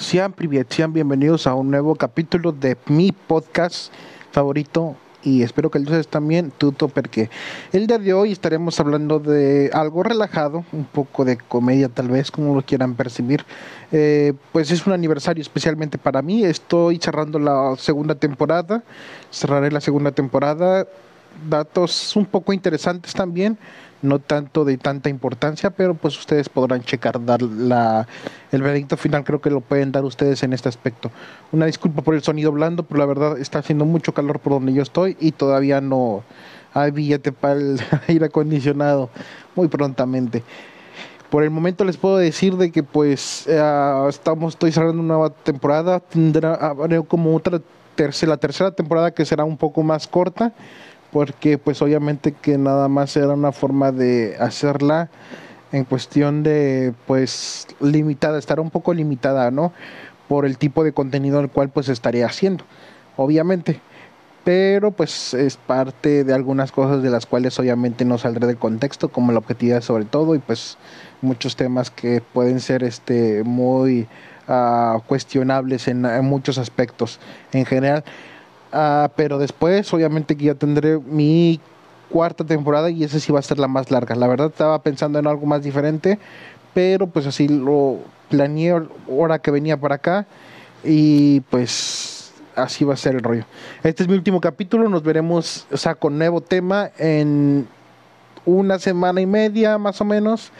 Sean, sean bienvenidos a un nuevo capítulo de mi podcast favorito y espero que ustedes también, tuto, porque el día de hoy estaremos hablando de algo relajado, un poco de comedia tal vez, como lo quieran percibir. Eh, pues es un aniversario especialmente para mí, estoy cerrando la segunda temporada, cerraré la segunda temporada, datos un poco interesantes también no tanto de tanta importancia, pero pues ustedes podrán checar dar la, el veredicto final, creo que lo pueden dar ustedes en este aspecto. Una disculpa por el sonido blando, pero la verdad está haciendo mucho calor por donde yo estoy y todavía no hay billete para el aire acondicionado muy prontamente. Por el momento les puedo decir de que pues eh, estamos, estoy cerrando una nueva temporada, tendrá como otra tercera, la tercera temporada que será un poco más corta porque pues obviamente que nada más era una forma de hacerla en cuestión de pues limitada, estar un poco limitada, ¿no? Por el tipo de contenido al cual pues estaría haciendo, obviamente. Pero pues es parte de algunas cosas de las cuales obviamente no saldré del contexto, como la objetividad sobre todo, y pues muchos temas que pueden ser este muy uh, cuestionables en, en muchos aspectos en general. Ah, pero después, obviamente, que ya tendré mi cuarta temporada y esa sí va a ser la más larga. La verdad, estaba pensando en algo más diferente, pero pues así lo planeé ahora que venía para acá y pues así va a ser el rollo. Este es mi último capítulo, nos veremos, o sea, con nuevo tema en una semana y media más o menos.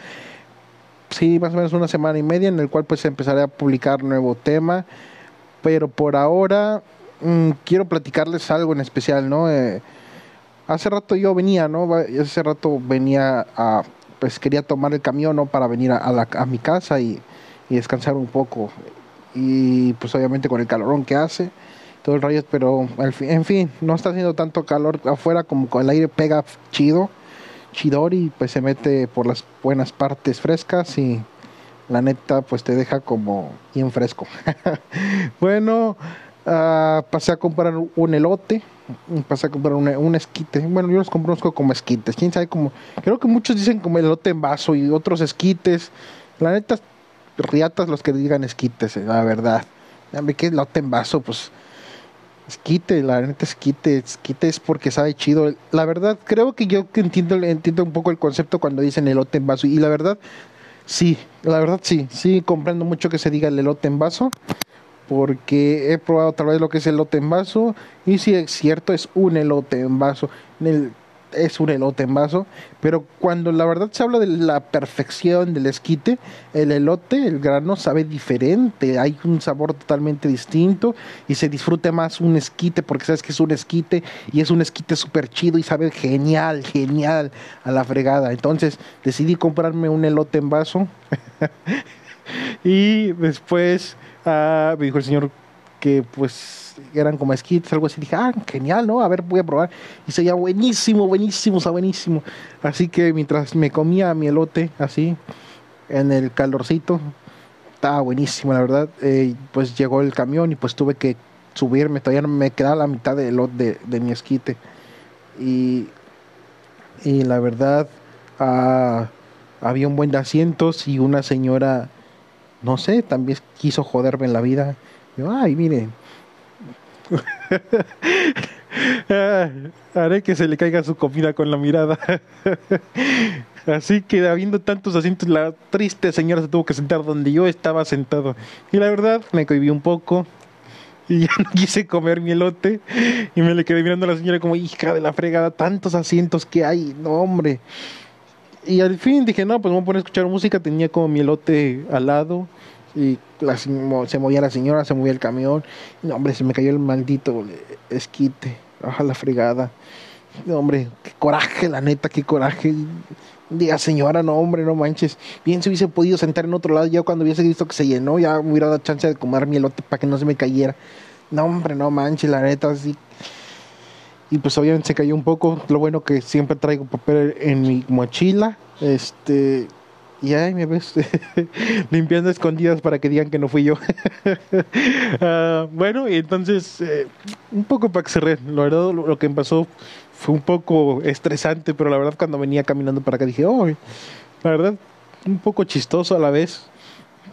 Sí, más o menos una semana y media en el cual pues empezaré a publicar nuevo tema. Pero por ahora Mm, quiero platicarles algo en especial, ¿no? Eh, hace rato yo venía, ¿no? Hace rato venía a, pues quería tomar el camión, ¿no? Para venir a, la, a mi casa y, descansar un poco. Y pues obviamente con el calorón que hace, todo el rayo, pero en fin, no está haciendo tanto calor afuera como con el aire pega chido, chidori, pues se mete por las buenas partes frescas y la neta pues te deja como bien fresco. bueno, Uh, pasé a comprar un elote, pasé a comprar un esquite. Bueno, yo los conozco como esquites. Quién sabe cómo. Creo que muchos dicen como elote en vaso y otros esquites. La neta, riatas los que digan esquites, eh, la verdad. Dame que elote en vaso, pues. Esquite, la neta esquite, esquite es porque sabe chido. La verdad, creo que yo entiendo, entiendo un poco el concepto cuando dicen elote en vaso. Y la verdad, sí, la verdad sí, sí comprendo mucho que se diga el elote en vaso porque he probado otra vez lo que es el elote en vaso y si es cierto es un elote en vaso es un elote en vaso pero cuando la verdad se habla de la perfección del esquite el elote el grano sabe diferente hay un sabor totalmente distinto y se disfruta más un esquite porque sabes que es un esquite y es un esquite súper chido y sabe genial genial a la fregada. Entonces decidí comprarme un elote en vaso. Y después Ah, me dijo el señor que pues eran como skits, algo así. Dije, ah, genial, ¿no? A ver, voy a probar. Y sería buenísimo, buenísimo, está buenísimo. Así que mientras me comía mi elote así, en el calorcito, estaba buenísimo, la verdad. Eh, pues llegó el camión y pues tuve que subirme, todavía me quedaba la mitad del elote de, mi esquite. Y, y la verdad, ah, había un buen de asientos y una señora no sé, también quiso joderme en la vida. Yo, ay, mire. Haré que se le caiga su comida con la mirada. Así que habiendo tantos asientos, la triste señora se tuvo que sentar donde yo estaba sentado. Y la verdad, me cohibí un poco. Y ya no quise comer mi elote. Y me le quedé mirando a la señora como, hija de la fregada, tantos asientos que hay. No, hombre. Y al fin dije, no, pues me voy a poner a escuchar música. Tenía como mi elote al lado. Y se movía la señora, se movía el camión. No, hombre, se me cayó el maldito esquite. Baja la fregada. No, hombre, qué coraje, la neta, qué coraje. Diga, señora, no, hombre, no manches. Bien se hubiese podido sentar en otro lado. Ya cuando hubiese visto que se llenó, ya hubiera dado chance de comer mi elote para que no se me cayera. No, hombre, no manches, la neta, así y pues obviamente se cayó un poco. Lo bueno que siempre traigo papel en mi mochila. Este. Y ahí me ves limpiando escondidas para que digan que no fui yo. Ah, bueno, y entonces, eh, un poco para que se verdad, lo, que me pasó fue un poco estresante, pero la verdad, cuando venía caminando para acá dije, oh, la verdad, un poco chistoso a la vez.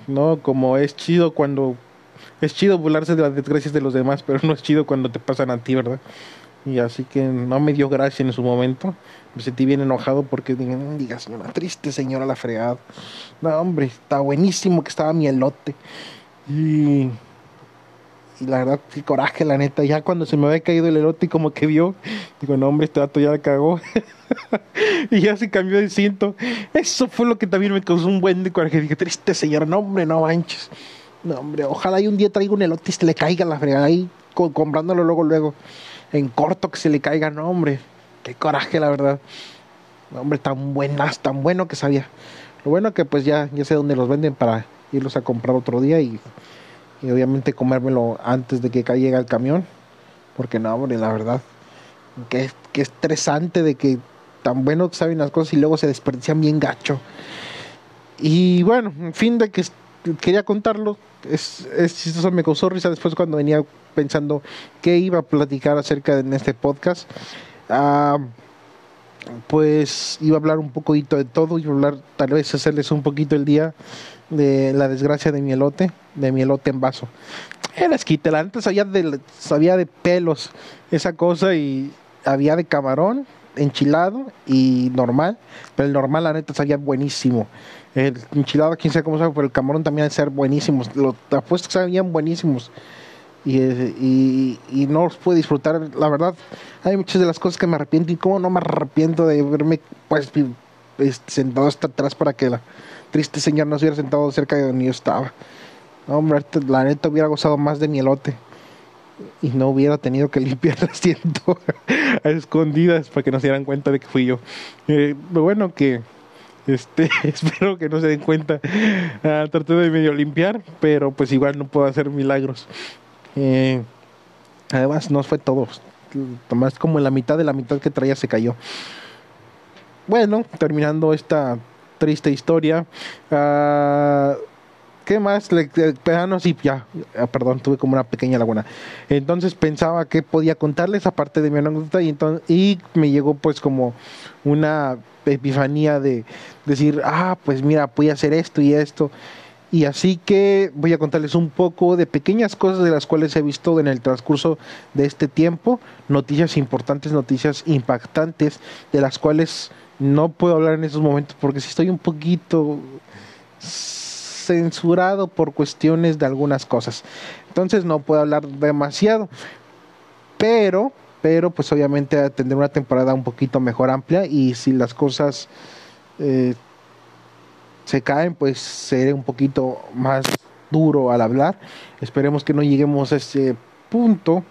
¿No? Como es chido cuando es chido burlarse de las desgracias de los demás, pero no es chido cuando te pasan a ti, ¿verdad? Y así que no me dio gracia en su momento. Me sentí bien enojado porque diga, señora, triste señora la fregada. No, hombre, está buenísimo que estaba mi elote. Y la verdad, qué coraje, la neta. Ya cuando se me había caído el elote y como que vio, digo, no, hombre, este dato ya la cagó. y ya se cambió de cinto. Eso fue lo que también me causó un buen de coraje. Dije, triste señor, no, hombre, no manches. No, hombre, ojalá y un día traiga un elote y se le caiga la fregada ahí, comprándolo luego, luego. En corto que se le caiga, no, hombre. Qué coraje, la verdad. No, hombre, tan buenas, tan bueno que sabía. Lo bueno que pues ya, ya sé dónde los venden para irlos a comprar otro día y y obviamente comérmelo antes de que caiga el camión, porque no, hombre, la verdad, que, que estresante de que tan bueno que saben las cosas y luego se desperdician bien gacho. Y bueno, en fin, de que quería contarlo, es, es chistoso, me causó risa después cuando venía pensando qué iba a platicar acerca de este podcast. Ah, pues iba a hablar un poquito de todo, iba a hablar, tal vez hacerles un poquito el día de la desgracia de mi elote, de mi elote en vaso. Era esquite, la antes sabía de, sabía de pelos esa cosa y había de camarón enchilado y normal, pero el normal la neta sabía buenísimo. El enchilado, quién sabe cómo sabe, pero el camarón también ser buenísimo. Los apuestos sabían buenísimos. Y, y, no los pude disfrutar. La verdad, hay muchas de las cosas que me arrepiento y cómo no me arrepiento de verme pues sentado hasta atrás para que la, triste señor no se hubiera sentado cerca de donde yo estaba. hombre, la neta hubiera gozado más de mi elote y no hubiera tenido que limpiar el asiento a escondidas para que no se dieran cuenta de que fui yo. Eh, bueno que este espero que no se den cuenta. Ah, traté de medio limpiar, pero pues igual no puedo hacer milagros. Eh, además no fue todo. Más como la mitad de la mitad que traía se cayó. Bueno, terminando esta triste historia. Uh, ¿Qué más? Le, sí, ya, ah, perdón, tuve como una pequeña laguna. Entonces pensaba que podía contarles aparte de mi anécdota y, entonces, y me llegó pues como una epifanía de decir, ah, pues mira, voy a hacer esto y esto. Y así que voy a contarles un poco de pequeñas cosas de las cuales he visto en el transcurso de este tiempo, noticias importantes, noticias impactantes, de las cuales no puedo hablar en esos momentos porque si estoy un poquito censurado por cuestiones de algunas cosas. Entonces no puedo hablar demasiado. Pero, pero pues obviamente tendré una temporada un poquito mejor amplia y si las cosas eh, se caen, pues seré un poquito más duro al hablar. Esperemos que no lleguemos a ese punto,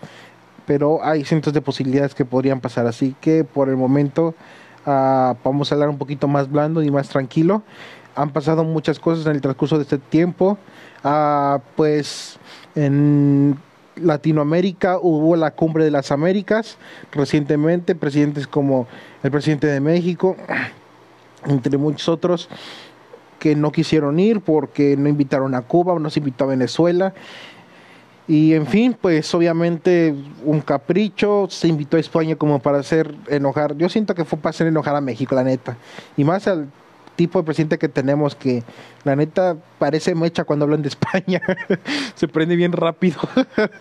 pero hay cientos de posibilidades que podrían pasar. Así que por el momento Ah, vamos a hablar un poquito más blando y más tranquilo. Han pasado muchas cosas en el transcurso de este tiempo. Ah, pues en Latinoamérica hubo la cumbre de las Américas recientemente, presidentes como el presidente de México, entre muchos otros que no quisieron ir porque no invitaron a Cuba, no se invitó a Venezuela y en fin, pues obviamente un capricho, se invitó a España como para hacer enojar, yo siento que fue para hacer enojar a México, la neta. Y más al tipo de presidente que tenemos que la neta parece mecha cuando hablan de España, se prende bien rápido.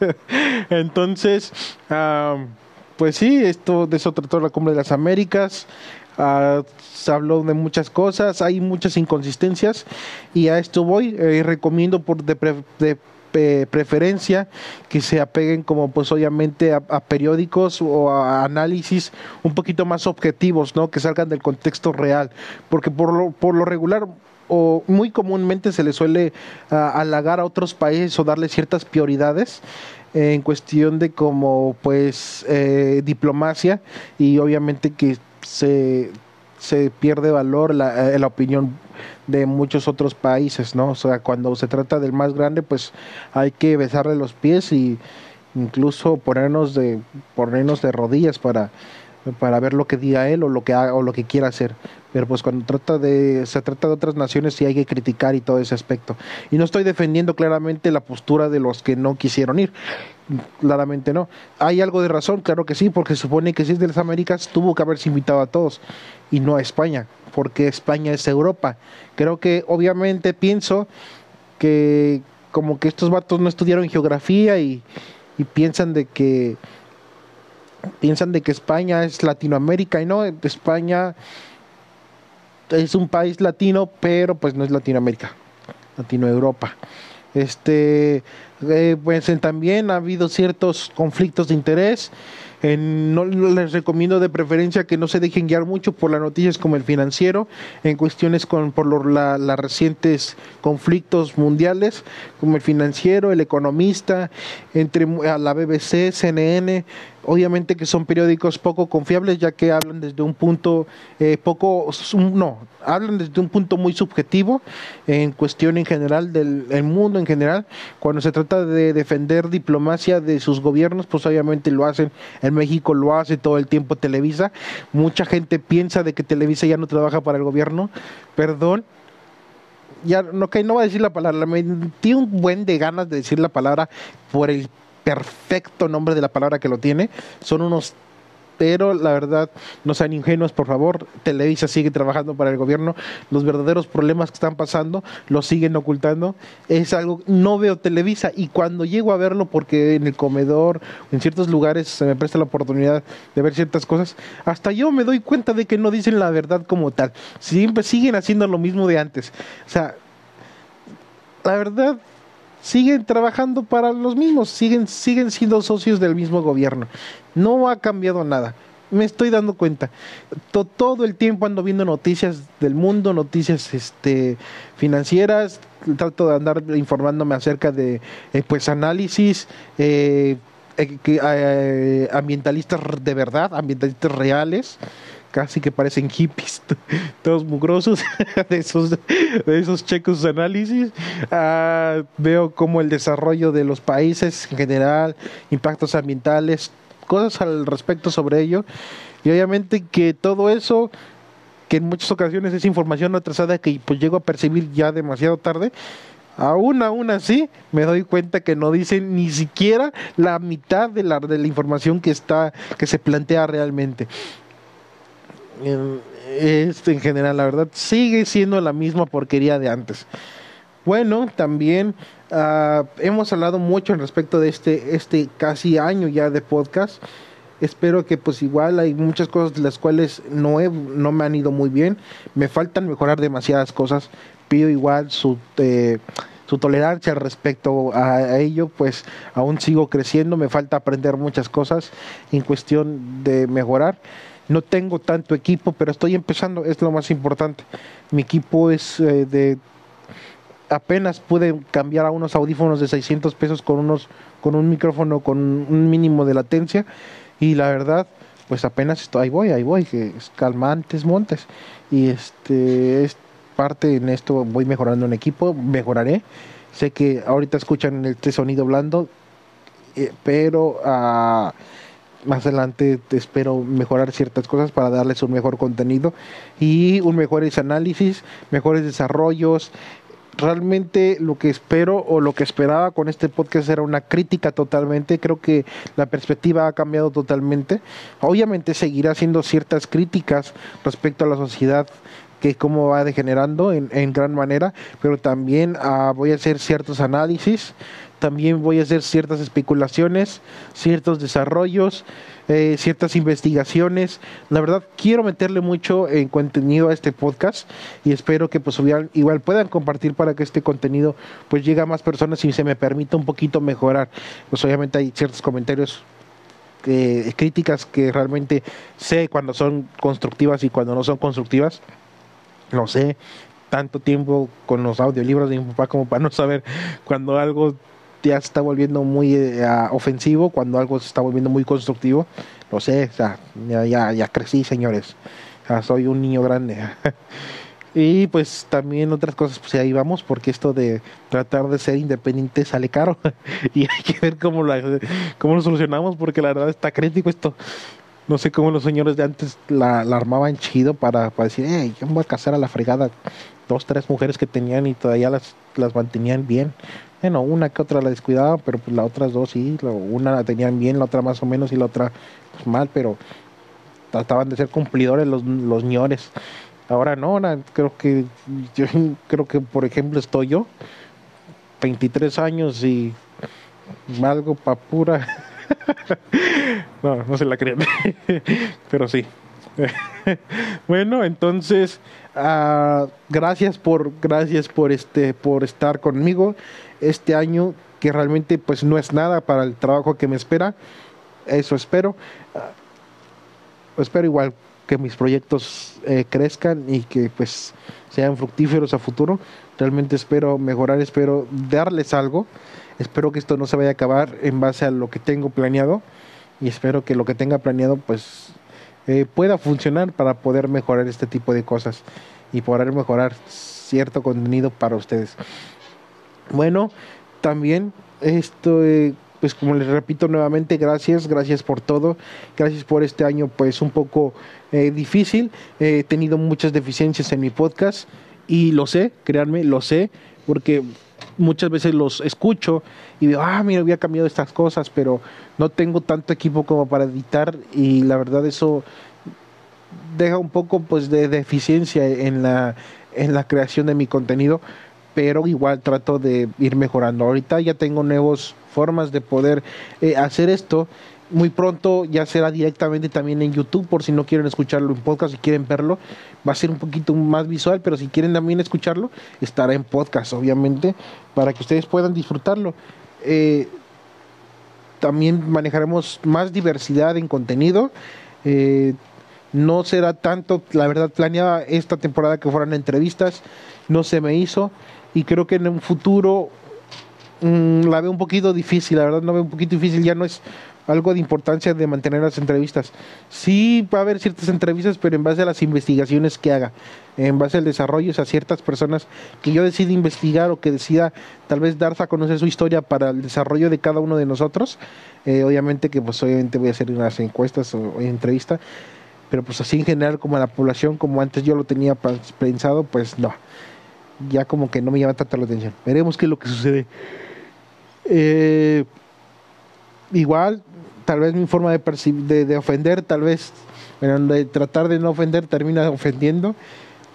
Entonces, pues sí, esto de eso trató la cumbre de las Américas. Ah, se habló de muchas cosas, hay muchas inconsistencias y a esto voy. Eh, recomiendo por de, de preferencia que se apeguen como pues obviamente a, periódicos o a análisis un poquito más objetivos, ¿no? Que salgan del contexto real, porque por lo, por lo regular o muy comúnmente se le suele halagar a otros países o darle ciertas prioridades en cuestión de como pues eh, diplomacia y obviamente que se, se pierde valor la, eh, la opinión de muchos otros países, ¿no? O sea, cuando se trata del más grande, pues hay que besarle los pies y incluso ponernos de ponernos de rodillas para para ver lo que diga él o lo que haga, o lo que quiera hacer. Pero pues cuando trata de se trata de otras naciones sí hay que criticar y todo ese aspecto. Y no estoy defendiendo claramente la postura de los que no quisieron ir. Claramente no. ¿Hay algo de razón? Claro que sí, porque supone que si es de las Américas tuvo que haberse invitado a todos y no a España, porque España es Europa. Creo que obviamente pienso que como que estos vatos no estudiaron geografía y, y piensan de que piensan de que España es Latinoamérica y no, España es un país latino, pero pues no es Latinoamérica, Latino Europa. Este, eh, pues también ha habido ciertos conflictos de interés. No les recomiendo de preferencia que no se dejen guiar mucho por las noticias como el financiero, en cuestiones con por los la, recientes conflictos mundiales, como el financiero, el economista, entre la BBC, CNN, obviamente que son periódicos poco confiables ya que hablan desde un punto eh, poco no hablan desde un punto muy subjetivo en cuestión en general del mundo en general. Cuando se trata de defender diplomacia de sus gobiernos pues obviamente lo hacen en México lo hace todo el tiempo Televisa. Mucha gente piensa de que Televisa ya no trabaja para el gobierno. Perdón. Ya no que no voy a decir la palabra me di un buen de ganas de decir la palabra por el perfecto nombre de la palabra que lo tiene. Son unos pero la verdad no sean ingenuos, por favor. Televisa sigue trabajando para el gobierno. Los verdaderos problemas que están pasando los siguen ocultando. Es algo, no veo Televisa y cuando llego a verlo, porque en el comedor, en ciertos lugares se me presta la oportunidad de ver ciertas cosas, hasta yo me doy cuenta de que no dicen la verdad como tal. Siempre siguen haciendo lo mismo de antes. O sea, la verdad siguen trabajando para los mismos, siguen, siguen siendo socios del mismo gobierno. No ha cambiado nada. Me estoy dando cuenta. todo el tiempo ando viendo noticias del mundo, noticias este, financieras, trato de andar informándome acerca de eh, pues análisis, eh, eh, ambientalistas de verdad, ambientalistas reales casi que parecen hippies, todos mugrosos de esos, de esos checos análisis. Ah, veo como el desarrollo de los países en general, impactos ambientales, cosas al respecto sobre ello. Y obviamente que todo eso, que en muchas ocasiones es información atrasada que pues llego a percibir ya demasiado tarde, aún aún así me doy cuenta que no dicen ni siquiera la mitad de la, de la información que está que se plantea realmente este en general, la verdad, sigue siendo la misma porquería de antes. Bueno, también ah, hemos hablado mucho en respecto de este, este casi año ya de podcast. Espero que pues igual hay muchas cosas de las cuales no, no me han ido muy bien. Me faltan mejorar demasiadas cosas. Pido igual su, eh, su tolerancia respecto a ello, pues aún sigo creciendo. Me falta aprender muchas cosas en cuestión de mejorar. No tengo tanto equipo, pero estoy empezando, es lo más importante. Mi equipo es eh, de apenas pude cambiar a unos audífonos de 600 pesos con unos con un micrófono con un mínimo de latencia. Y la verdad pues apenas estoy, ahí voy ahí voy que es calmantes montes. Y este es parte en esto voy mejorando en equipo mejoraré. Sé que ahorita escuchan este sonido blando eh, pero uh, más adelante espero mejorar ciertas cosas para darles un mejor contenido y un mejores análisis, mejores desarrollos. Realmente lo que espero o lo que esperaba con este podcast era una crítica totalmente. Creo que la perspectiva ha cambiado totalmente. Obviamente seguirá haciendo ciertas críticas respecto a la sociedad que cómo va degenerando en, gran manera, pero también ah, voy a hacer ciertos análisis también voy a hacer ciertas especulaciones, ciertos desarrollos, eh, ciertas investigaciones. La verdad, quiero meterle mucho en contenido a este podcast y espero que pues igual, puedan compartir para que este contenido pues llegue a más personas y se me permita un poquito mejorar. Pues obviamente hay ciertos comentarios eh, críticas que realmente sé cuando son constructivas y cuando no son constructivas. No sé, tanto tiempo con los audiolibros de mi papá como para no saber cuando algo ya se está volviendo muy eh, ofensivo, cuando algo se está volviendo muy constructivo. Lo sé, ya, ya, crecí, señores. soy un niño grande. y pues también otras cosas, pues ahí vamos, porque esto de tratar de ser independiente sale caro. y hay que ver cómo, la, cómo lo solucionamos, porque la verdad está crítico esto. No sé cómo los señores de antes la, armaban chido para, para decir, hey, yo me voy a casar a la fregada. Dos, tres mujeres que tenían y todavía las, las mantenían bien. Bueno, una que otra la descuidaba, pero pues las otras dos sí, una la tenían bien, la otra más o menos y la otra pues, mal, pero trataban de ser cumplidores los, los ñores. Ahora no, creo que yo creo que por ejemplo estoy yo 23 años y algo pa' pura. no, no se la creen, pero sí. bueno, entonces, uh, gracias por, gracias por este, por estar conmigo este año que realmente pues no es nada para el trabajo que me espera. Eso espero. Uh, espero igual que mis proyectos eh, crezcan y que pues sean fructíferos a futuro. Realmente espero mejorar, espero darles algo. Espero que esto no se vaya a acabar en base a lo que tengo planeado y espero que lo que tenga planeado pues eh, pueda funcionar para poder mejorar este tipo de cosas y poder mejorar cierto contenido para ustedes. Bueno, también esto, eh, pues como les repito nuevamente, gracias, gracias por todo, gracias por este año pues un poco eh, difícil, he tenido muchas deficiencias en mi podcast y lo sé, créanme, lo sé, porque muchas veces los escucho y digo, ah, mira, había cambiado estas cosas, pero no tengo tanto equipo como para editar y la verdad eso deja un poco pues de deficiencia en la, en la creación de mi contenido, pero igual trato de ir mejorando. Ahorita ya tengo nuevas formas de poder eh, hacer esto muy pronto ya será directamente también en YouTube, por si no quieren escucharlo en podcast, si quieren verlo, va a ser un poquito más visual, pero si quieren también escucharlo, estará en podcast, obviamente, para que ustedes puedan disfrutarlo. Eh, también manejaremos más diversidad en contenido. Eh, no será tanto, la verdad, planeaba esta temporada que fueran entrevistas, no se me hizo y creo que en un futuro mm, la veo un poquito difícil, la verdad no veo un poquito difícil, ya no es algo de importancia de mantener las entrevistas. Sí va a haber ciertas entrevistas, pero en base a las investigaciones que haga, en base al desarrollo a ciertas personas que yo decida investigar o que decida tal vez darse a conocer su historia para el desarrollo de cada uno de nosotros. Eh, obviamente que pues obviamente voy a hacer unas encuestas o, o entrevistas, pero pues así en general como a la población, como antes yo lo tenía pensado, pues no. Ya como que no me llama tanta la atención. Veremos qué es lo que sucede. Eh, igual tal vez mi forma de, de, ofender, tal vez, de tratar de no ofender, termina ofendiendo.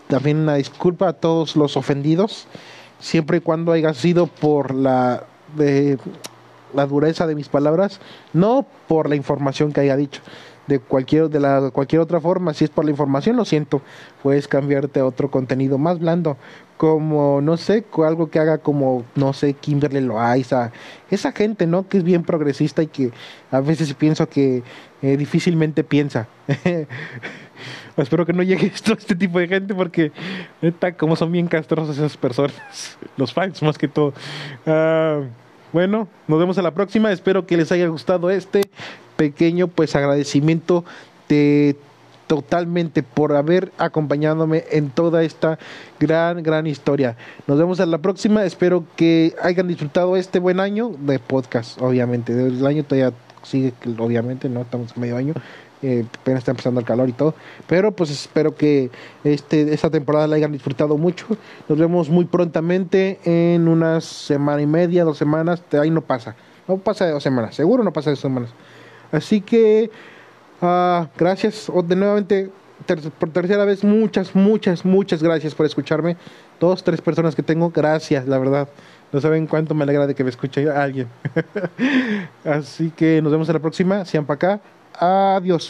También una disculpa a todos los ofendidos, siempre y cuando haya sido por la, de, la dureza de mis palabras, no por la información que haya dicho. De cualquier, de la, cualquier otra forma, si es por la información, lo siento, puedes cambiarte a otro contenido más blando, como, no sé, algo que haga como, no sé, Kimberly Loaiza, esa gente, ¿no? Que es bien progresista y que a veces pienso que eh, difícilmente piensa. Espero que no llegue esto a este tipo de gente porque, neta, como son bien castrosas esas personas, los fans más que todo. Uh, bueno, nos vemos a la próxima. Espero que les haya gustado este pequeño, pues, agradecimiento de totalmente por haber acompañándome en toda esta gran, gran historia. Nos vemos en la próxima. Espero que hayan disfrutado este buen año de podcast, obviamente. El año todavía sigue, obviamente, no estamos medio año. Eh, apenas está empezando el calor y todo. Pero pues espero que este, esta temporada la hayan disfrutado mucho. Nos vemos muy prontamente en unas semana y media, dos semanas. Ahí no pasa. No pasa de dos semanas. Seguro no pasa de dos semanas. Así que Uh, gracias de nuevamente por tercera vez, muchas, muchas, muchas gracias por escucharme. Dos, tres personas que tengo, gracias, la verdad. No saben cuánto me alegra de que me escuche alguien. Así que nos vemos en la próxima. Sean para acá. Adiós.